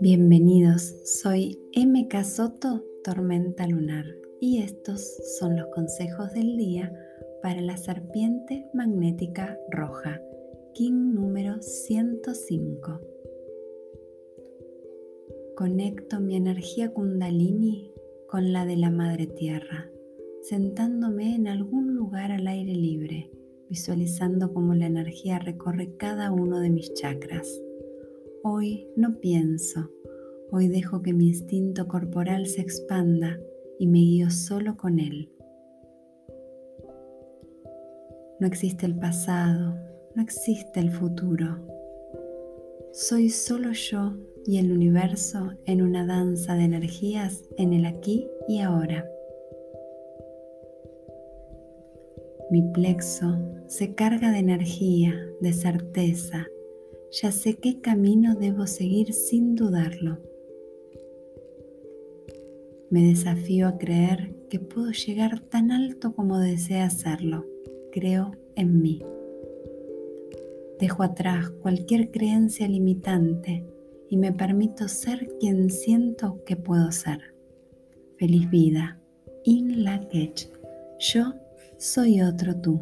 Bienvenidos, soy MK Soto, Tormenta Lunar, y estos son los consejos del día para la serpiente magnética roja, King número 105. Conecto mi energía kundalini con la de la Madre Tierra, sentándome en algún lugar al aire libre, visualizando cómo la energía recorre cada uno de mis chakras. Hoy no pienso, hoy dejo que mi instinto corporal se expanda y me guío solo con él. No existe el pasado, no existe el futuro. Soy solo yo y el universo en una danza de energías en el aquí y ahora. Mi plexo se carga de energía, de certeza, ya sé qué camino debo seguir sin dudarlo. Me desafío a creer que puedo llegar tan alto como desea hacerlo. Creo en mí. Dejo atrás cualquier creencia limitante y me permito ser quien siento que puedo ser. Feliz vida. In la Yo soy otro tú.